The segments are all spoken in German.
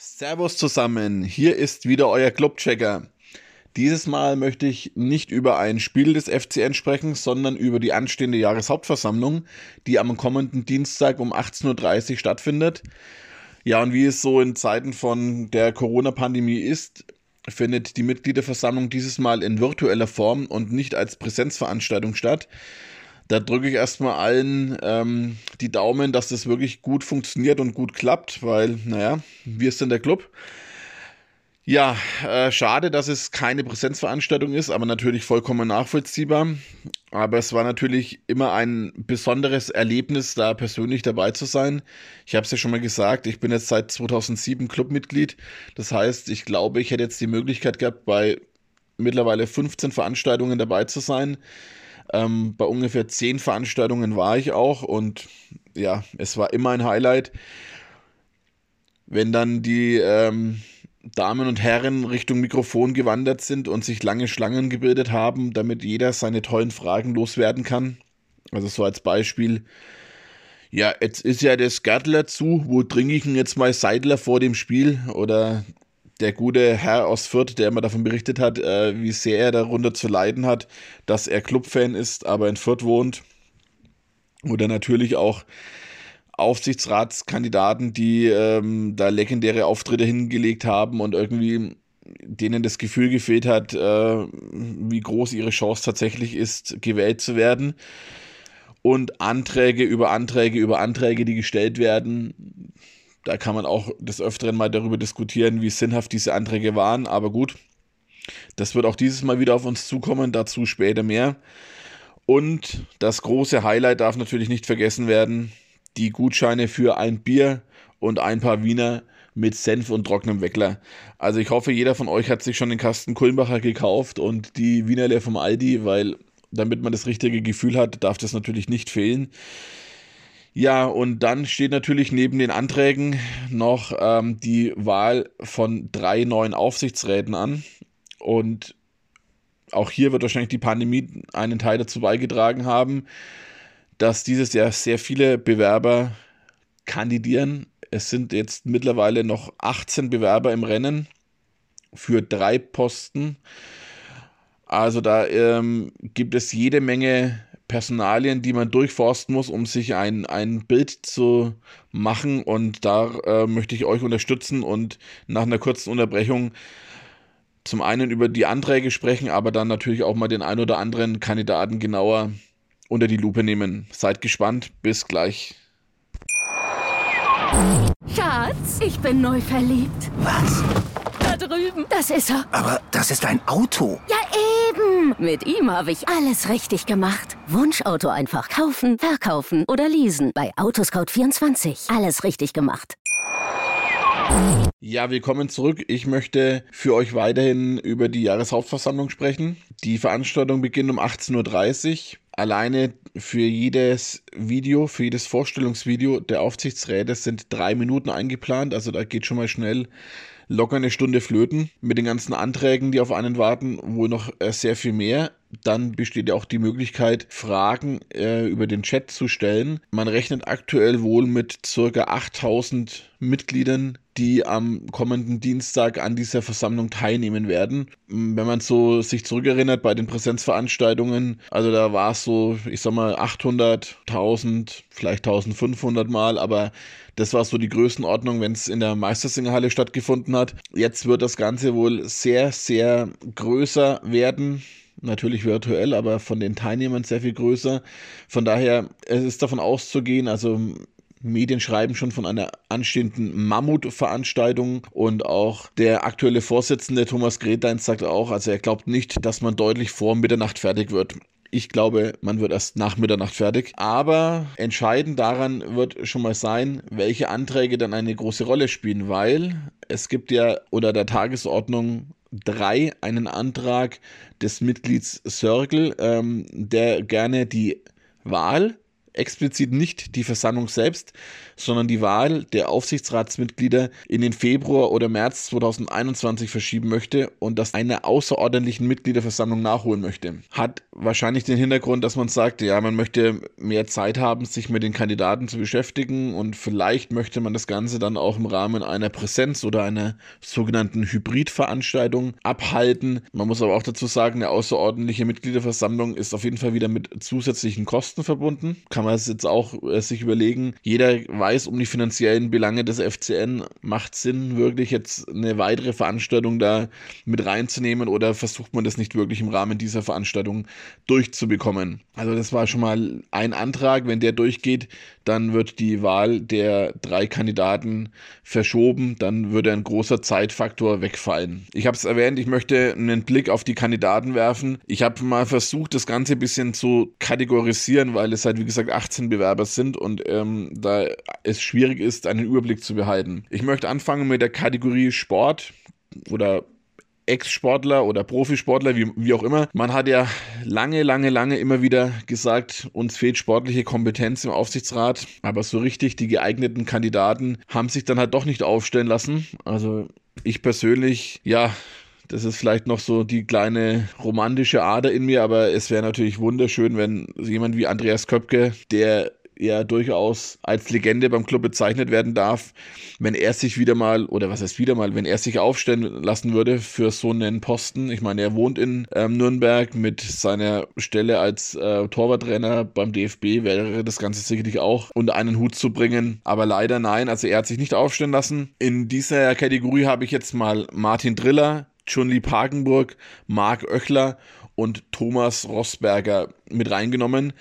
Servus zusammen, hier ist wieder euer Clubchecker. Dieses Mal möchte ich nicht über ein Spiel des FCN sprechen, sondern über die anstehende Jahreshauptversammlung, die am kommenden Dienstag um 18.30 Uhr stattfindet. Ja, und wie es so in Zeiten von der Corona-Pandemie ist, findet die Mitgliederversammlung dieses Mal in virtueller Form und nicht als Präsenzveranstaltung statt. Da drücke ich erstmal allen ähm, die Daumen, dass das wirklich gut funktioniert und gut klappt, weil, naja, wir sind der Club. Ja, äh, schade, dass es keine Präsenzveranstaltung ist, aber natürlich vollkommen nachvollziehbar. Aber es war natürlich immer ein besonderes Erlebnis, da persönlich dabei zu sein. Ich habe es ja schon mal gesagt, ich bin jetzt seit 2007 Clubmitglied. Das heißt, ich glaube, ich hätte jetzt die Möglichkeit gehabt, bei mittlerweile 15 Veranstaltungen dabei zu sein. Ähm, bei ungefähr 10 Veranstaltungen war ich auch und ja, es war immer ein Highlight. Wenn dann die ähm, Damen und Herren Richtung Mikrofon gewandert sind und sich lange Schlangen gebildet haben, damit jeder seine tollen Fragen loswerden kann. Also so als Beispiel, ja, jetzt ist ja das Gärtler zu, wo trinke ich denn jetzt mal Seidler vor dem Spiel? Oder der gute Herr aus Fürth, der immer davon berichtet hat, äh, wie sehr er darunter zu leiden hat, dass er Clubfan ist, aber in Fürth wohnt. Oder natürlich auch Aufsichtsratskandidaten, die ähm, da legendäre Auftritte hingelegt haben und irgendwie denen das Gefühl gefehlt hat, äh, wie groß ihre Chance tatsächlich ist, gewählt zu werden. Und Anträge über Anträge über Anträge, die gestellt werden. Da kann man auch des Öfteren mal darüber diskutieren, wie sinnhaft diese Anträge waren. Aber gut, das wird auch dieses Mal wieder auf uns zukommen, dazu später mehr. Und das große Highlight darf natürlich nicht vergessen werden die Gutscheine für ein Bier und ein paar Wiener mit Senf und trockenem Weckler. Also ich hoffe, jeder von euch hat sich schon den Kasten Kulmbacher gekauft und die Wienerle vom Aldi, weil damit man das richtige Gefühl hat, darf das natürlich nicht fehlen. Ja, und dann steht natürlich neben den Anträgen noch ähm, die Wahl von drei neuen Aufsichtsräten an. Und auch hier wird wahrscheinlich die Pandemie einen Teil dazu beigetragen haben dass dieses Jahr sehr viele Bewerber kandidieren. Es sind jetzt mittlerweile noch 18 Bewerber im Rennen für drei Posten. Also da ähm, gibt es jede Menge Personalien, die man durchforsten muss, um sich ein, ein Bild zu machen. Und da äh, möchte ich euch unterstützen und nach einer kurzen Unterbrechung zum einen über die Anträge sprechen, aber dann natürlich auch mal den ein oder anderen Kandidaten genauer unter die Lupe nehmen. Seid gespannt. Bis gleich. Schatz, ich bin neu verliebt. Was? Drüben. Das ist er. Aber das ist ein Auto. Ja, eben. Mit ihm habe ich alles richtig gemacht. Wunschauto einfach kaufen, verkaufen oder leasen. Bei Autoscout24. Alles richtig gemacht. Ja, willkommen zurück. Ich möchte für euch weiterhin über die Jahreshauptversammlung sprechen. Die Veranstaltung beginnt um 18.30 Uhr. Alleine für jedes Video, für jedes Vorstellungsvideo der Aufsichtsräte sind drei Minuten eingeplant. Also da geht schon mal schnell locker eine Stunde flöten mit den ganzen Anträgen, die auf einen warten, wohl noch äh, sehr viel mehr. Dann besteht ja auch die Möglichkeit, Fragen äh, über den Chat zu stellen. Man rechnet aktuell wohl mit circa 8000 Mitgliedern, die am kommenden Dienstag an dieser Versammlung teilnehmen werden. Wenn man so sich zurückerinnert bei den Präsenzveranstaltungen, also da war es so, ich sag mal 800, 1000, vielleicht 1500 Mal, aber das war so die Größenordnung, wenn es in der Meistersingerhalle stattgefunden hat. Jetzt wird das Ganze wohl sehr, sehr größer werden natürlich virtuell, aber von den Teilnehmern sehr viel größer. Von daher, es ist davon auszugehen, also Medien schreiben schon von einer anstehenden Mammutveranstaltung und auch der aktuelle Vorsitzende Thomas Gretains sagt auch, also er glaubt nicht, dass man deutlich vor Mitternacht fertig wird. Ich glaube, man wird erst nach Mitternacht fertig. Aber entscheidend daran wird schon mal sein, welche Anträge dann eine große Rolle spielen, weil es gibt ja unter der Tagesordnung drei einen Antrag des Mitglieds Circle, ähm, der gerne die Wahl explizit nicht die Versammlung selbst, sondern die Wahl der Aufsichtsratsmitglieder in den Februar oder März 2021 verschieben möchte und das einer außerordentlichen Mitgliederversammlung nachholen möchte. Hat wahrscheinlich den Hintergrund, dass man sagt, ja, man möchte mehr Zeit haben, sich mit den Kandidaten zu beschäftigen und vielleicht möchte man das Ganze dann auch im Rahmen einer Präsenz oder einer sogenannten Hybridveranstaltung abhalten. Man muss aber auch dazu sagen, eine außerordentliche Mitgliederversammlung ist auf jeden Fall wieder mit zusätzlichen Kosten verbunden. Kann man es jetzt auch äh, sich überlegen. Jeder weiß um die finanziellen Belange des FCN. Macht Sinn, wirklich jetzt eine weitere Veranstaltung da mit reinzunehmen oder versucht man das nicht wirklich im Rahmen dieser Veranstaltung durchzubekommen? Also das war schon mal ein Antrag. Wenn der durchgeht, dann wird die Wahl der drei Kandidaten verschoben. Dann würde ein großer Zeitfaktor wegfallen. Ich habe es erwähnt, ich möchte einen Blick auf die Kandidaten werfen. Ich habe mal versucht, das Ganze ein bisschen zu kategorisieren, weil es halt, wie gesagt, 18 Bewerber sind und ähm, da es schwierig ist, einen Überblick zu behalten. Ich möchte anfangen mit der Kategorie Sport oder Ex-Sportler oder Profisportler, wie, wie auch immer. Man hat ja lange, lange, lange immer wieder gesagt, uns fehlt sportliche Kompetenz im Aufsichtsrat, aber so richtig die geeigneten Kandidaten haben sich dann halt doch nicht aufstellen lassen. Also ich persönlich, ja, das ist vielleicht noch so die kleine romantische Ader in mir, aber es wäre natürlich wunderschön, wenn jemand wie Andreas Köpke, der ja durchaus als Legende beim Club bezeichnet werden darf, wenn er sich wieder mal, oder was heißt wieder mal, wenn er sich aufstellen lassen würde für so einen Posten. Ich meine, er wohnt in ähm, Nürnberg mit seiner Stelle als äh, Torwarttrainer beim DFB, wäre das Ganze sicherlich auch unter einen Hut zu bringen. Aber leider nein, also er hat sich nicht aufstellen lassen. In dieser Kategorie habe ich jetzt mal Martin Driller, Chun-Li Pagenburg, Marc Oechler und Thomas Rossberger mit reingenommen.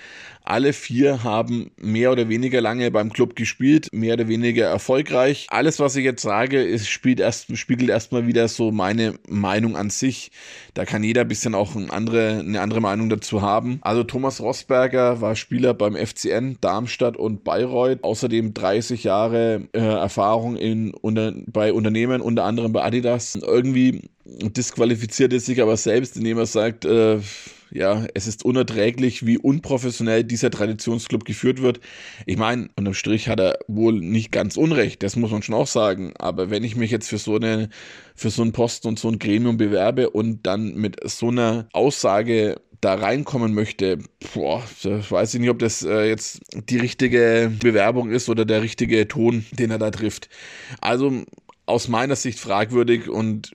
Alle vier haben mehr oder weniger lange beim Club gespielt, mehr oder weniger erfolgreich. Alles, was ich jetzt sage, ist, spielt erst, spiegelt erstmal wieder so meine Meinung an sich. Da kann jeder ein bisschen auch eine andere, eine andere Meinung dazu haben. Also Thomas Rossberger war Spieler beim FCN, Darmstadt und Bayreuth. Außerdem 30 Jahre äh, Erfahrung in, unter, bei Unternehmen, unter anderem bei Adidas. Irgendwie disqualifiziert er sich aber selbst, indem er sagt, äh, ja, es ist unerträglich, wie unprofessionell dieser Traditionsclub geführt wird. Ich meine, unterm Strich hat er wohl nicht ganz Unrecht, das muss man schon auch sagen. Aber wenn ich mich jetzt für so eine, für so einen Posten und so ein Gremium bewerbe und dann mit so einer Aussage da reinkommen möchte, boah, weiß ich nicht, ob das äh, jetzt die richtige Bewerbung ist oder der richtige Ton, den er da trifft. Also aus meiner Sicht fragwürdig und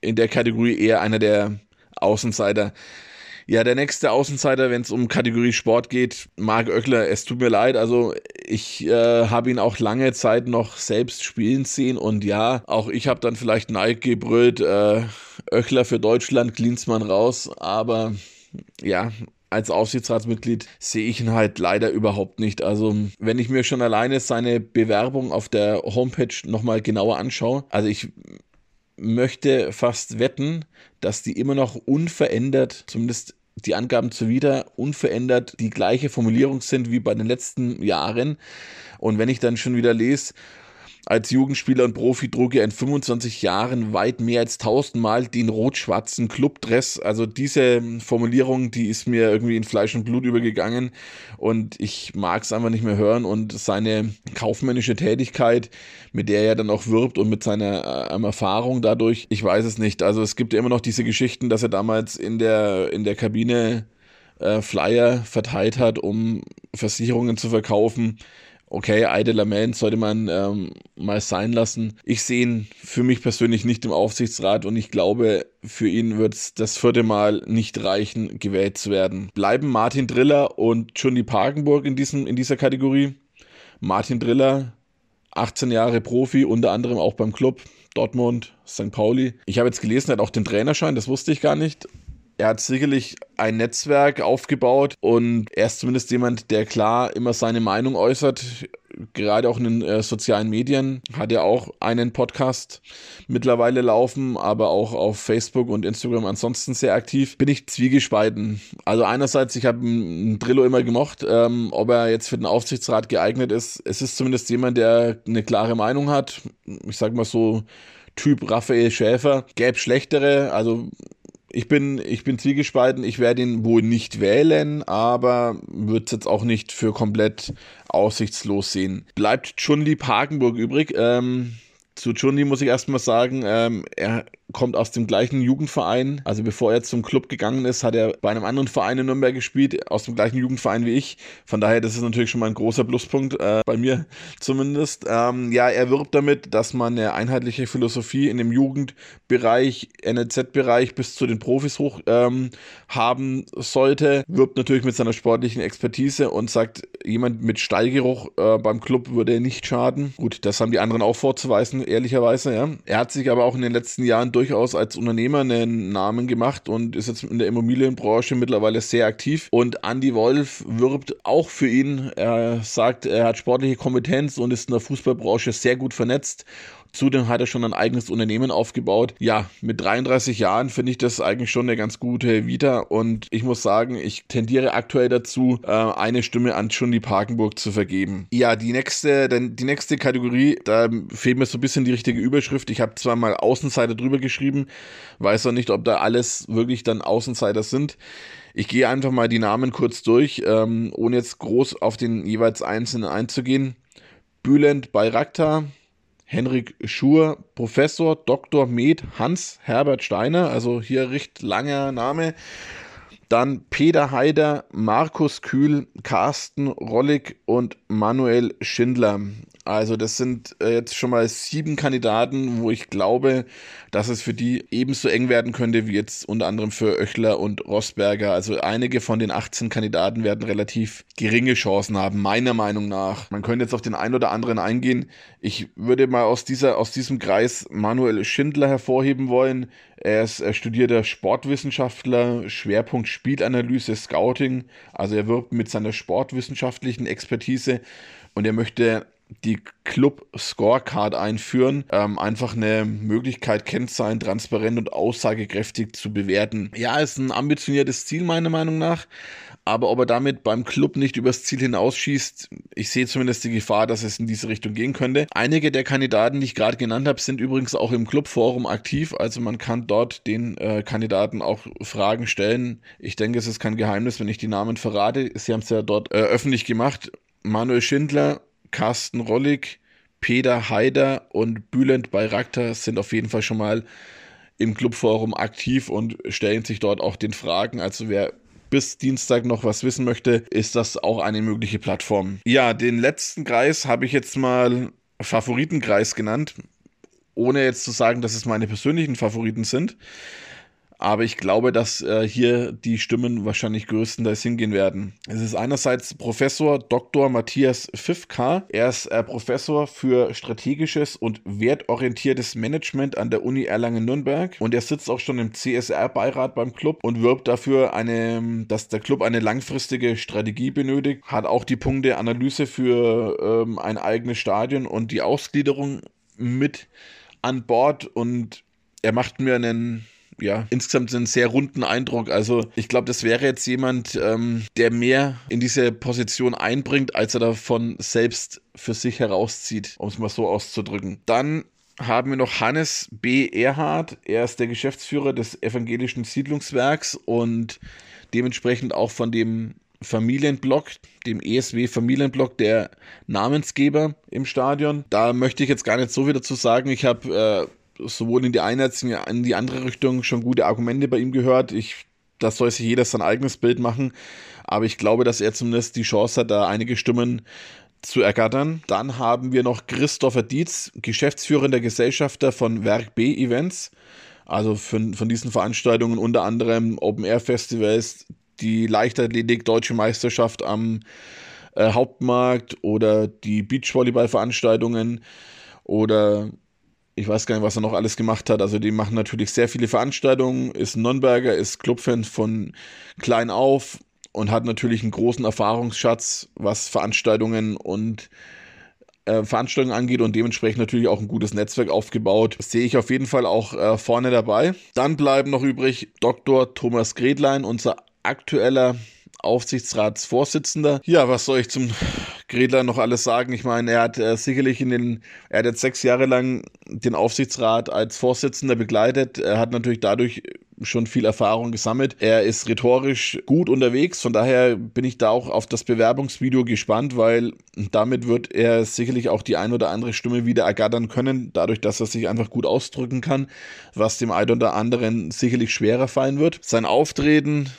in der Kategorie eher einer der Außenseiter. Ja, der nächste Außenseiter, wenn es um Kategorie Sport geht, Marc Oeckler, es tut mir leid, also ich äh, habe ihn auch lange Zeit noch selbst spielen sehen und ja, auch ich habe dann vielleicht Nike gebrüllt, äh, Oeckler für Deutschland, Klinsmann raus, aber ja, als Aufsichtsratsmitglied sehe ich ihn halt leider überhaupt nicht. Also, wenn ich mir schon alleine seine Bewerbung auf der Homepage nochmal genauer anschaue, also ich möchte fast wetten, dass die immer noch unverändert, zumindest die Angaben zuwider, unverändert die gleiche Formulierung sind wie bei den letzten Jahren. Und wenn ich dann schon wieder lese, als Jugendspieler und Profi trug er in 25 Jahren weit mehr als 1000 Mal den rot-schwarzen Clubdress. Also diese Formulierung, die ist mir irgendwie in Fleisch und Blut übergegangen und ich mag es einfach nicht mehr hören und seine kaufmännische Tätigkeit, mit der er dann auch wirbt und mit seiner ähm, Erfahrung dadurch, ich weiß es nicht. Also es gibt ja immer noch diese Geschichten, dass er damals in der, in der Kabine äh, Flyer verteilt hat, um Versicherungen zu verkaufen okay, Eide Lamellen sollte man ähm, mal sein lassen. Ich sehe ihn für mich persönlich nicht im Aufsichtsrat und ich glaube, für ihn wird es das vierte Mal nicht reichen, gewählt zu werden. Bleiben Martin Driller und Johnny Parkenburg in, diesem, in dieser Kategorie. Martin Driller, 18 Jahre Profi, unter anderem auch beim Club. Dortmund, St. Pauli. Ich habe jetzt gelesen, er hat auch den Trainerschein, das wusste ich gar nicht. Er hat sicherlich ein Netzwerk aufgebaut und er ist zumindest jemand, der klar immer seine Meinung äußert. Gerade auch in den äh, sozialen Medien hat er auch einen Podcast mittlerweile laufen, aber auch auf Facebook und Instagram ansonsten sehr aktiv. Bin ich zwiegespalten. Also einerseits, ich habe Drillo immer gemocht, ähm, ob er jetzt für den Aufsichtsrat geeignet ist. Es ist zumindest jemand, der eine klare Meinung hat. Ich sag mal so, Typ Raphael Schäfer. Gäbe schlechtere, also ich bin, ich bin zwiegespalten. Ich werde ihn wohl nicht wählen, aber würde es jetzt auch nicht für komplett aussichtslos sehen. Bleibt Chunli Parkenburg übrig. Ähm, zu Chunli muss ich erstmal sagen, ähm, er kommt aus dem gleichen Jugendverein. Also bevor er zum Club gegangen ist, hat er bei einem anderen Verein in Nürnberg gespielt, aus dem gleichen Jugendverein wie ich. Von daher, das ist natürlich schon mal ein großer Pluspunkt, äh, bei mir zumindest. Ähm, ja, er wirbt damit, dass man eine einheitliche Philosophie in dem Jugendbereich, NLZ-Bereich bis zu den Profis hoch ähm, haben sollte. Wirbt natürlich mit seiner sportlichen Expertise und sagt, jemand mit Stallgeruch äh, beim Club würde nicht schaden. Gut, das haben die anderen auch vorzuweisen, ehrlicherweise. Ja. Er hat sich aber auch in den letzten Jahren durchaus als Unternehmer einen Namen gemacht und ist jetzt in der Immobilienbranche mittlerweile sehr aktiv. Und Andy Wolf wirbt auch für ihn. Er sagt, er hat sportliche Kompetenz und ist in der Fußballbranche sehr gut vernetzt Zudem hat er schon ein eigenes Unternehmen aufgebaut. Ja, mit 33 Jahren finde ich das eigentlich schon eine ganz gute Vita und ich muss sagen, ich tendiere aktuell dazu, äh, eine Stimme an Chundi Parkenburg zu vergeben. Ja, die nächste, denn die nächste Kategorie, da fehlt mir so ein bisschen die richtige Überschrift. Ich habe zwar mal Außenseiter drüber geschrieben, weiß auch nicht, ob da alles wirklich dann Außenseiter sind. Ich gehe einfach mal die Namen kurz durch, ähm, ohne jetzt groß auf den jeweils einzelnen einzugehen. Bülent Bayraktar, Henrik Schur, Professor Dr. Med Hans Herbert Steiner, also hier recht langer Name. Dann Peter Haider, Markus Kühl, Carsten Rollig und Manuel Schindler. Also das sind äh, jetzt schon mal sieben Kandidaten, wo ich glaube, dass es für die ebenso eng werden könnte wie jetzt unter anderem für Oechler und Rosberger. Also einige von den 18 Kandidaten werden relativ geringe Chancen haben, meiner Meinung nach. Man könnte jetzt auf den einen oder anderen eingehen. Ich würde mal aus dieser, aus diesem Kreis Manuel Schindler hervorheben wollen. Er ist er studierter Sportwissenschaftler, Schwerpunkt Spielanalyse, Scouting. Also er wirbt mit seiner sportwissenschaftlichen Expertise und er möchte die Club Scorecard einführen. Ähm, einfach eine Möglichkeit, Kennzahlen transparent und aussagekräftig zu bewerten. Ja, ist ein ambitioniertes Ziel meiner Meinung nach. Aber ob er damit beim Club nicht übers Ziel hinausschießt, ich sehe zumindest die Gefahr, dass es in diese Richtung gehen könnte. Einige der Kandidaten, die ich gerade genannt habe, sind übrigens auch im Clubforum aktiv. Also man kann dort den äh, Kandidaten auch Fragen stellen. Ich denke, es ist kein Geheimnis, wenn ich die Namen verrate. Sie haben es ja dort äh, öffentlich gemacht. Manuel Schindler, Carsten Rollig, Peter Haider und Bülent Bayraktar sind auf jeden Fall schon mal im Clubforum aktiv und stellen sich dort auch den Fragen. Also wer bis Dienstag noch was wissen möchte, ist das auch eine mögliche Plattform. Ja, den letzten Kreis habe ich jetzt mal Favoritenkreis genannt, ohne jetzt zu sagen, dass es meine persönlichen Favoriten sind. Aber ich glaube, dass äh, hier die Stimmen wahrscheinlich größtenteils hingehen werden. Es ist einerseits Professor Dr. Matthias Pfiffka. Er ist äh, Professor für strategisches und wertorientiertes Management an der Uni Erlangen-Nürnberg. Und er sitzt auch schon im CSR-Beirat beim Club und wirbt dafür, eine, dass der Club eine langfristige Strategie benötigt. Hat auch die Punkte Analyse für ähm, ein eigenes Stadion und die Ausgliederung mit an Bord. Und er macht mir einen ja, insgesamt einen sehr runden Eindruck. Also ich glaube, das wäre jetzt jemand, ähm, der mehr in diese Position einbringt, als er davon selbst für sich herauszieht, um es mal so auszudrücken. Dann haben wir noch Hannes B. Erhard. Er ist der Geschäftsführer des Evangelischen Siedlungswerks und dementsprechend auch von dem Familienblock, dem ESW Familienblock, der Namensgeber im Stadion. Da möchte ich jetzt gar nicht so viel dazu sagen. Ich habe äh, sowohl in die eine als auch in die andere Richtung schon gute Argumente bei ihm gehört. Ich, das soll sich jeder sein eigenes Bild machen. Aber ich glaube, dass er zumindest die Chance hat, da einige Stimmen zu ergattern. Dann haben wir noch Christopher Dietz, geschäftsführender Gesellschafter von Werk B Events. Also von, von diesen Veranstaltungen unter anderem Open Air Festivals, die Leichtathletik Deutsche Meisterschaft am äh, Hauptmarkt oder die Beachvolleyball-Veranstaltungen oder ich weiß gar nicht, was er noch alles gemacht hat. Also die machen natürlich sehr viele Veranstaltungen, ist Nürnberger, ist Clubfan von klein auf und hat natürlich einen großen Erfahrungsschatz, was Veranstaltungen und äh, Veranstaltungen angeht und dementsprechend natürlich auch ein gutes Netzwerk aufgebaut. Das sehe ich auf jeden Fall auch äh, vorne dabei. Dann bleiben noch übrig Dr. Thomas Gredlein, unser aktueller Aufsichtsratsvorsitzender. Ja, was soll ich zum Gredler noch alles sagen? Ich meine, er hat äh, sicherlich in den, er hat jetzt sechs Jahre lang den Aufsichtsrat als Vorsitzender begleitet. Er hat natürlich dadurch schon viel Erfahrung gesammelt. Er ist rhetorisch gut unterwegs, von daher bin ich da auch auf das Bewerbungsvideo gespannt, weil damit wird er sicherlich auch die ein oder andere Stimme wieder ergattern können, dadurch, dass er sich einfach gut ausdrücken kann, was dem einen oder anderen sicherlich schwerer fallen wird. Sein Auftreten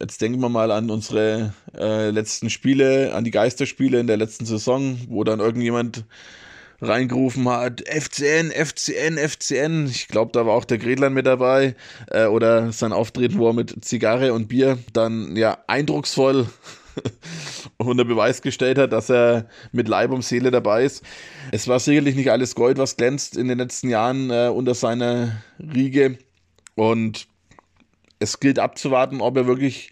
jetzt denken wir mal an unsere äh, letzten Spiele, an die Geisterspiele in der letzten Saison, wo dann irgendjemand reingerufen hat, FCN, FCN, FCN. Ich glaube, da war auch der Gredlein mit dabei. Äh, oder sein Auftreten, wo er mit Zigarre und Bier dann ja eindrucksvoll unter Beweis gestellt hat, dass er mit Leib und Seele dabei ist. Es war sicherlich nicht alles Gold, was glänzt in den letzten Jahren äh, unter seiner Riege. Und es gilt abzuwarten, ob er wirklich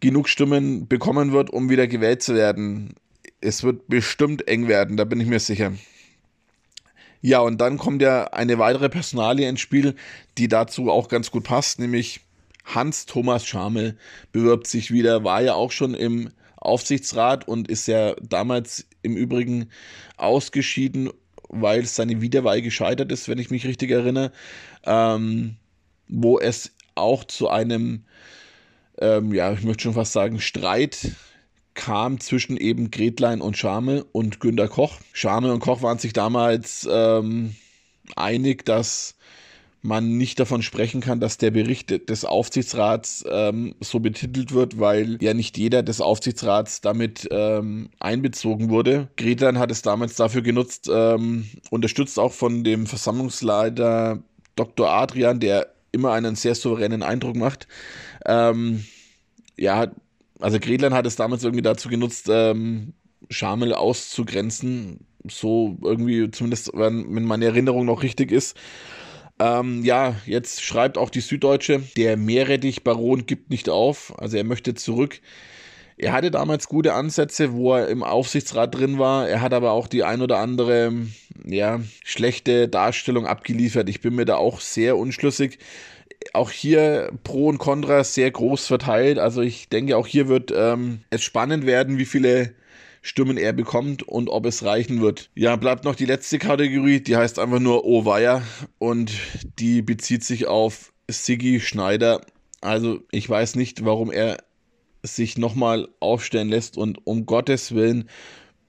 genug Stimmen bekommen wird, um wieder gewählt zu werden es wird bestimmt eng werden, da bin ich mir sicher. Ja, und dann kommt ja eine weitere Personalie ins Spiel, die dazu auch ganz gut passt, nämlich Hans Thomas Schamel bewirbt sich wieder, war ja auch schon im Aufsichtsrat und ist ja damals im Übrigen ausgeschieden, weil seine Wiederwahl gescheitert ist, wenn ich mich richtig erinnere, ähm, wo es auch zu einem, ähm, ja, ich möchte schon fast sagen, Streit kam zwischen eben Gretlein und Schamel und Günter Koch. Schamel und Koch waren sich damals ähm, einig, dass man nicht davon sprechen kann, dass der Bericht des Aufsichtsrats ähm, so betitelt wird, weil ja nicht jeder des Aufsichtsrats damit ähm, einbezogen wurde. Gretlein hat es damals dafür genutzt, ähm, unterstützt auch von dem Versammlungsleiter Dr. Adrian, der immer einen sehr souveränen Eindruck macht. Ähm, ja, also Gretlein hat es damals irgendwie dazu genutzt, ähm, Schamel auszugrenzen. So irgendwie, zumindest wenn, meine Erinnerung noch richtig ist. Ähm, ja, jetzt schreibt auch die Süddeutsche, der Meerrettich-Baron gibt nicht auf. Also er möchte zurück. Er hatte damals gute Ansätze, wo er im Aufsichtsrat drin war. Er hat aber auch die ein oder andere, ja, schlechte Darstellung abgeliefert. Ich bin mir da auch sehr unschlüssig auch hier Pro und Contra sehr groß verteilt. Also ich denke, auch hier wird ähm, es spannend werden, wie viele Stimmen er bekommt und ob es reichen wird. Ja, bleibt noch die letzte Kategorie, die heißt einfach nur Ovaya und die bezieht sich auf Siggi Schneider. Also ich weiß nicht, warum er sich nochmal aufstellen lässt und um Gottes Willen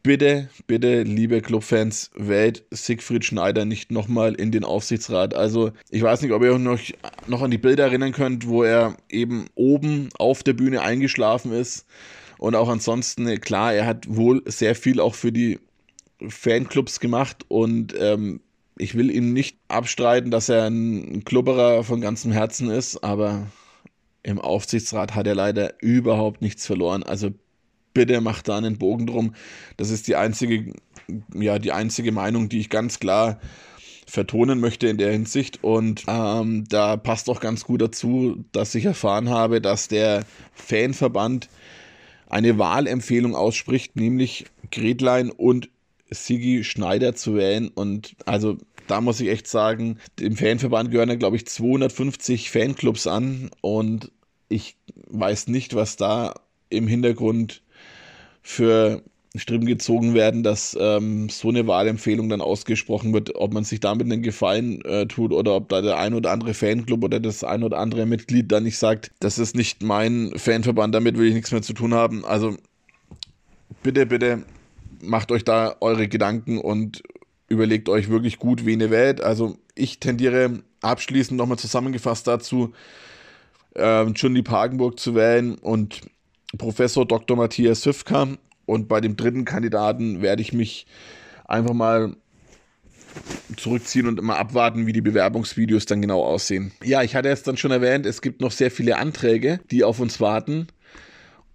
bitte, bitte, liebe Clubfans, wählt Siegfried Schneider nicht nochmal in den Aufsichtsrat. Also, ich weiß nicht, ob ihr euch noch, noch an die Bilder erinnern könnt, wo er eben oben auf der Bühne eingeschlafen ist. Und auch ansonsten, klar, er hat wohl sehr viel auch für die Fanclubs gemacht und ähm, ich will ihm nicht abstreiten, dass er ein Klubberer von ganzem Herzen ist, aber im Aufsichtsrat hat er leider überhaupt nichts verloren. Also bitte macht da einen Bogen drum. Das ist die einzige, ja, die einzige Meinung, die ich ganz klar vertonen möchte in der Hinsicht. Und ähm, da passt auch ganz gut dazu, dass ich erfahren habe, dass der Fanverband eine Wahlempfehlung ausspricht, nämlich Gretlein und Sigi Schneider zu wählen. Und also da muss ich echt sagen, dem Fanverband gehören ja, glaube ich, 250 Fanclubs an. Und ich weiß nicht, was da im Hintergrund für Streben gezogen werden, dass ähm, so eine Wahlempfehlung dann ausgesprochen wird, ob man sich damit einen Gefallen äh, tut oder ob da der ein oder andere Fanclub oder das ein oder andere Mitglied dann nicht sagt, das ist nicht mein Fanverband, damit will ich nichts mehr zu tun haben. Also bitte, bitte macht euch da eure Gedanken und überlegt euch wirklich gut, wen ihr wählt. Also ich tendiere abschließend nochmal zusammengefasst dazu, äh, Jundi Pagenburg zu wählen und Professor Dr. Matthias Hüfka. Und bei dem dritten Kandidaten werde ich mich einfach mal zurückziehen und immer abwarten, wie die Bewerbungsvideos dann genau aussehen. Ja, ich hatte es dann schon erwähnt, es gibt noch sehr viele Anträge, die auf uns warten.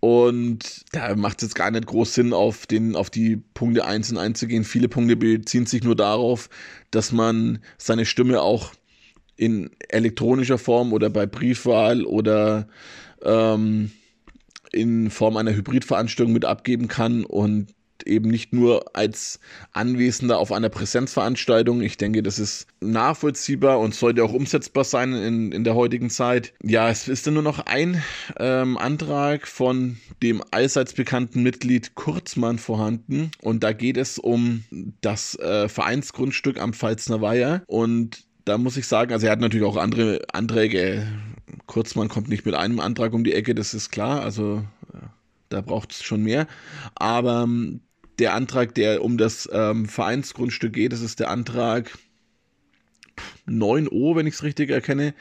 Und da macht es jetzt gar nicht groß Sinn, auf, den, auf die Punkte einzeln einzugehen. Viele Punkte beziehen sich nur darauf, dass man seine Stimme auch in elektronischer Form oder bei Briefwahl oder ähm, in Form einer Hybridveranstaltung mit abgeben kann und eben nicht nur als Anwesender auf einer Präsenzveranstaltung. Ich denke, das ist nachvollziehbar und sollte auch umsetzbar sein in, in der heutigen Zeit. Ja, es ist dann nur noch ein ähm, Antrag von dem allseits bekannten Mitglied Kurzmann vorhanden und da geht es um das äh, Vereinsgrundstück am Pfalzner Weiher und da muss ich sagen, also er hat natürlich auch andere Anträge. Kurzmann kommt nicht mit einem Antrag um die Ecke, das ist klar. Also da braucht es schon mehr. Aber ähm, der Antrag, der um das ähm, Vereinsgrundstück geht, das ist der Antrag 9o, wenn ich es richtig erkenne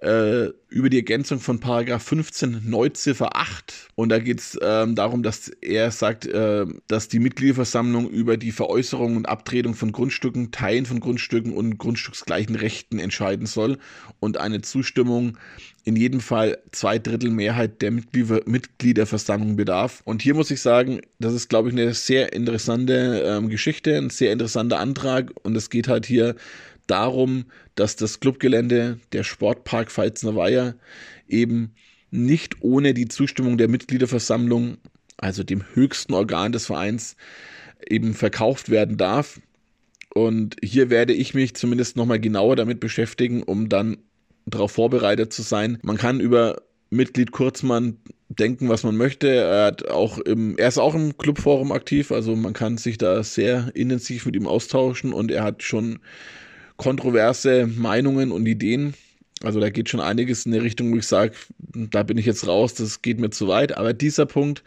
äh, über die Ergänzung von Paragraph 15 Neuziffer 8. Und da geht es ähm, darum, dass er sagt, äh, dass die Mitgliederversammlung über die Veräußerung und Abtretung von Grundstücken, Teilen von Grundstücken und grundstücksgleichen Rechten entscheiden soll und eine Zustimmung in jedem Fall zwei Drittel Mehrheit der Mitgliederversammlung bedarf. Und hier muss ich sagen, das ist, glaube ich, eine sehr interessante ähm, Geschichte, ein sehr interessanter Antrag. Und es geht halt hier darum, dass das Clubgelände, der Sportpark Pfalzner Weiher, eben nicht ohne die Zustimmung der Mitgliederversammlung, also dem höchsten Organ des Vereins, eben verkauft werden darf. Und hier werde ich mich zumindest nochmal genauer damit beschäftigen, um dann darauf vorbereitet zu sein. Man kann über Mitglied Kurzmann denken, was man möchte. Er, hat auch im, er ist auch im Clubforum aktiv, also man kann sich da sehr intensiv mit ihm austauschen und er hat schon kontroverse Meinungen und Ideen. Also da geht schon einiges in eine Richtung, wo ich sage, da bin ich jetzt raus, das geht mir zu weit. Aber dieser Punkt,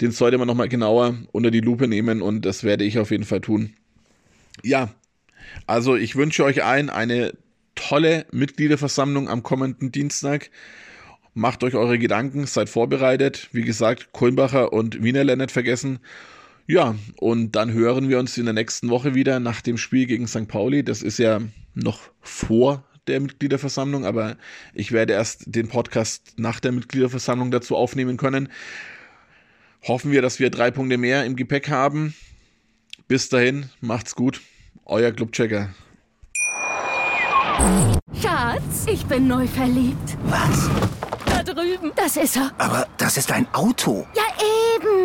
den sollte man nochmal genauer unter die Lupe nehmen und das werde ich auf jeden Fall tun. Ja, also ich wünsche euch allen eine tolle Mitgliederversammlung am kommenden Dienstag. Macht euch eure Gedanken, seid vorbereitet. Wie gesagt, Kulmbacher und Wiener nicht vergessen. Ja, und dann hören wir uns in der nächsten Woche wieder nach dem Spiel gegen St. Pauli. Das ist ja noch vor der Mitgliederversammlung, aber ich werde erst den Podcast nach der Mitgliederversammlung dazu aufnehmen können. Hoffen wir, dass wir drei Punkte mehr im Gepäck haben. Bis dahin, macht's gut. Euer Clubchecker. Schatz, ich bin neu verliebt. Was? Da drüben. Das ist er. Aber das ist ein Auto. Ja,